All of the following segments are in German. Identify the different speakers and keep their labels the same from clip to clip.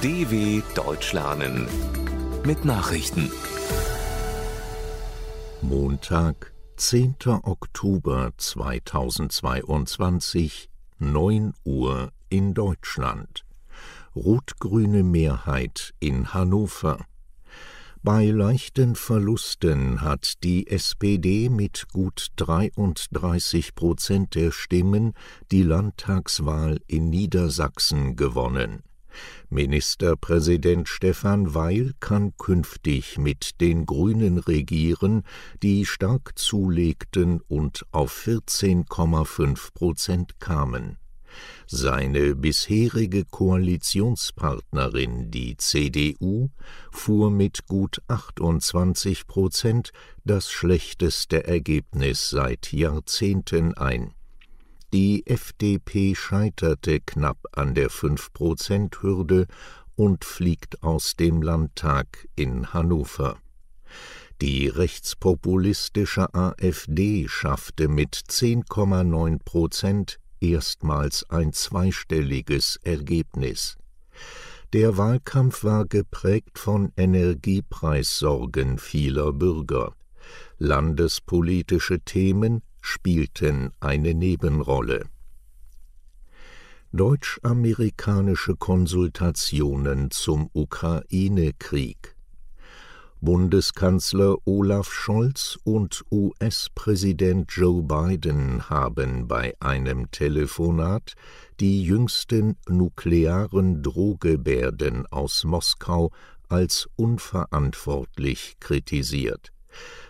Speaker 1: DW Deutsch lernen mit Nachrichten.
Speaker 2: Montag, 10. Oktober 2022, 9 Uhr in Deutschland. Rot-grüne Mehrheit in Hannover. Bei leichten Verlusten hat die SPD mit gut 33 Prozent der Stimmen die Landtagswahl in Niedersachsen gewonnen. Ministerpräsident Stefan Weil kann künftig mit den Grünen regieren, die stark zulegten und auf 14,5 Prozent kamen. Seine bisherige Koalitionspartnerin, die CDU, fuhr mit gut 28 Prozent das schlechteste Ergebnis seit Jahrzehnten ein. Die FDP scheiterte knapp an der 5-Prozent-Hürde und fliegt aus dem Landtag in Hannover. Die rechtspopulistische AfD schaffte mit 10,9 Prozent erstmals ein zweistelliges Ergebnis. Der Wahlkampf war geprägt von Energiepreissorgen vieler Bürger. Landespolitische Themen spielten eine Nebenrolle. Deutsch-amerikanische Konsultationen zum Ukraine-Krieg Bundeskanzler Olaf Scholz und US-Präsident Joe Biden haben bei einem Telefonat die jüngsten nuklearen Drohgebärden aus Moskau als unverantwortlich kritisiert.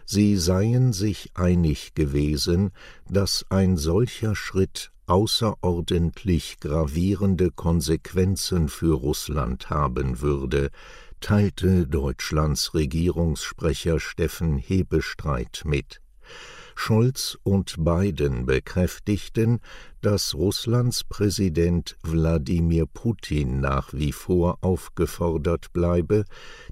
Speaker 2: Sie seien sich einig gewesen, dass ein solcher Schritt außerordentlich gravierende Konsequenzen für Russland haben würde, teilte Deutschlands Regierungssprecher Steffen Hebestreit mit. Scholz und Biden bekräftigten, dass Russlands Präsident Wladimir Putin nach wie vor aufgefordert bleibe,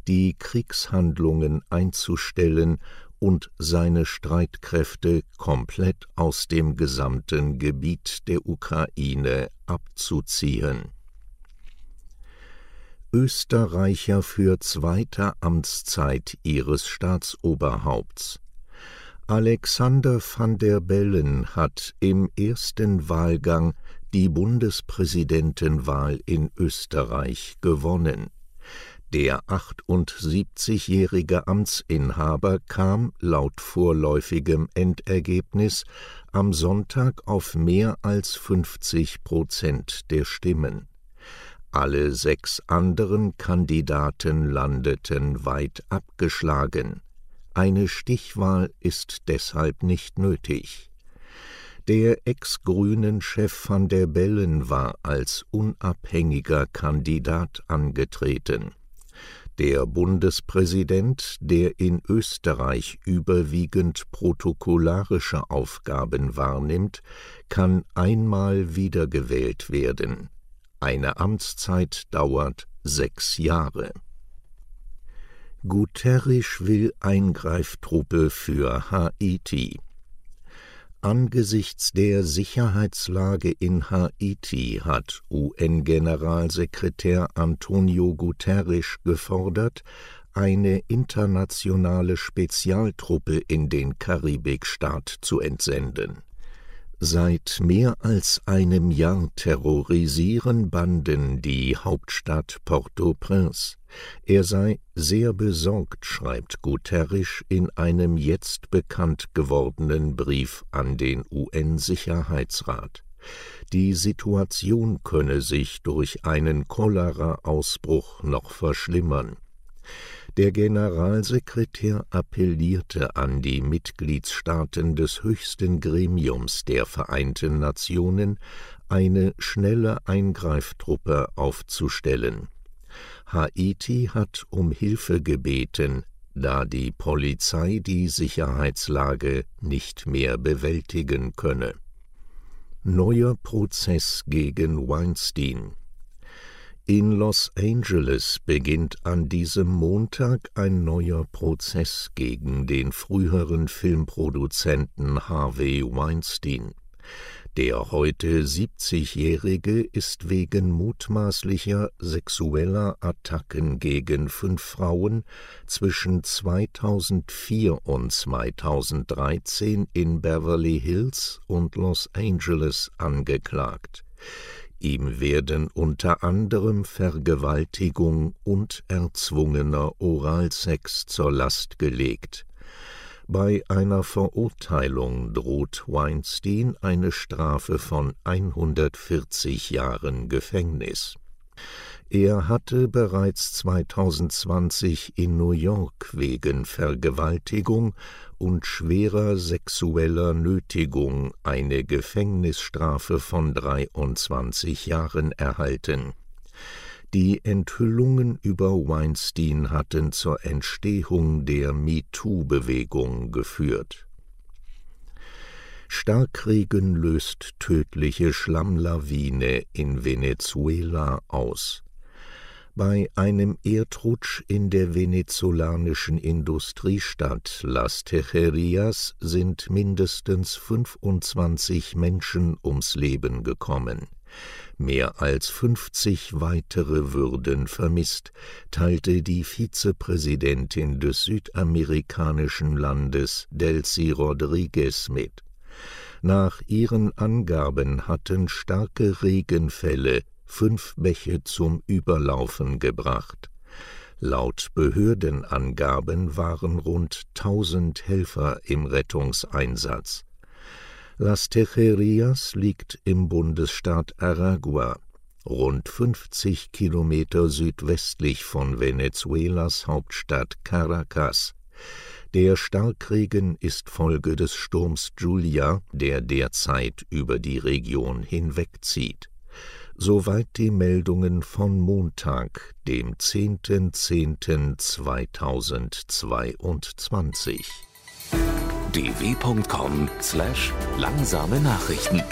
Speaker 2: die Kriegshandlungen einzustellen und seine Streitkräfte komplett aus dem gesamten Gebiet der Ukraine abzuziehen. Österreicher für zweite Amtszeit ihres Staatsoberhaupts. Alexander van der Bellen hat im ersten Wahlgang die Bundespräsidentenwahl in Österreich gewonnen. Der 78-jährige Amtsinhaber kam laut vorläufigem Endergebnis am Sonntag auf mehr als 50 Prozent der Stimmen. Alle sechs anderen Kandidaten landeten weit abgeschlagen. Eine Stichwahl ist deshalb nicht nötig. Der Ex-Grünen-Chef van der Bellen war als unabhängiger Kandidat angetreten. Der Bundespräsident, der in Österreich überwiegend protokollarische Aufgaben wahrnimmt, kann einmal wiedergewählt werden. Eine Amtszeit dauert sechs Jahre. Guterres will Eingreiftruppe für Haiti. Angesichts der Sicherheitslage in Haiti hat UN-Generalsekretär Antonio Guterres gefordert, eine internationale Spezialtruppe in den Karibikstaat zu entsenden. Seit mehr als einem Jahr terrorisieren Banden die Hauptstadt Port-au-Prince. Er sei sehr besorgt, schreibt Guterres in einem jetzt bekannt gewordenen Brief an den UN-Sicherheitsrat. Die Situation könne sich durch einen Cholera-Ausbruch noch verschlimmern. Der Generalsekretär appellierte an die Mitgliedstaaten des höchsten Gremiums der Vereinten Nationen, eine schnelle Eingreiftruppe aufzustellen. Haiti hat um Hilfe gebeten, da die Polizei die Sicherheitslage nicht mehr bewältigen könne. Neuer Prozess gegen Weinstein in Los Angeles beginnt an diesem Montag ein neuer Prozess gegen den früheren Filmproduzenten Harvey Weinstein. Der heute 70-Jährige ist wegen mutmaßlicher sexueller Attacken gegen fünf Frauen zwischen 2004 und 2013 in Beverly Hills und Los Angeles angeklagt. Ihm werden unter anderem Vergewaltigung und erzwungener Oralsex zur Last gelegt. Bei einer Verurteilung droht Weinstein eine Strafe von 140 Jahren Gefängnis. Er hatte bereits 2020 in New York wegen Vergewaltigung und schwerer sexueller Nötigung eine Gefängnisstrafe von 23 Jahren erhalten. Die Enthüllungen über Weinstein hatten zur Entstehung der MeToo-Bewegung geführt. Starkregen löst tödliche Schlammlawine in Venezuela aus. Bei einem Erdrutsch in der venezolanischen Industriestadt Las Tejerias sind mindestens 25 Menschen ums Leben gekommen. Mehr als 50 weitere würden vermisst, teilte die Vizepräsidentin des südamerikanischen Landes Delcy Rodriguez mit. Nach ihren Angaben hatten starke Regenfälle fünf Bäche zum Überlaufen gebracht. Laut Behördenangaben waren rund tausend Helfer im Rettungseinsatz. Las Tejerias liegt im Bundesstaat Aragua, rund 50 Kilometer südwestlich von Venezuelas Hauptstadt Caracas. Der Starkregen ist Folge des Sturms Julia, der derzeit über die Region hinwegzieht. Soweit die Meldungen von Montag, dem 10.10.2022
Speaker 1: dw.com/langsame Nachrichten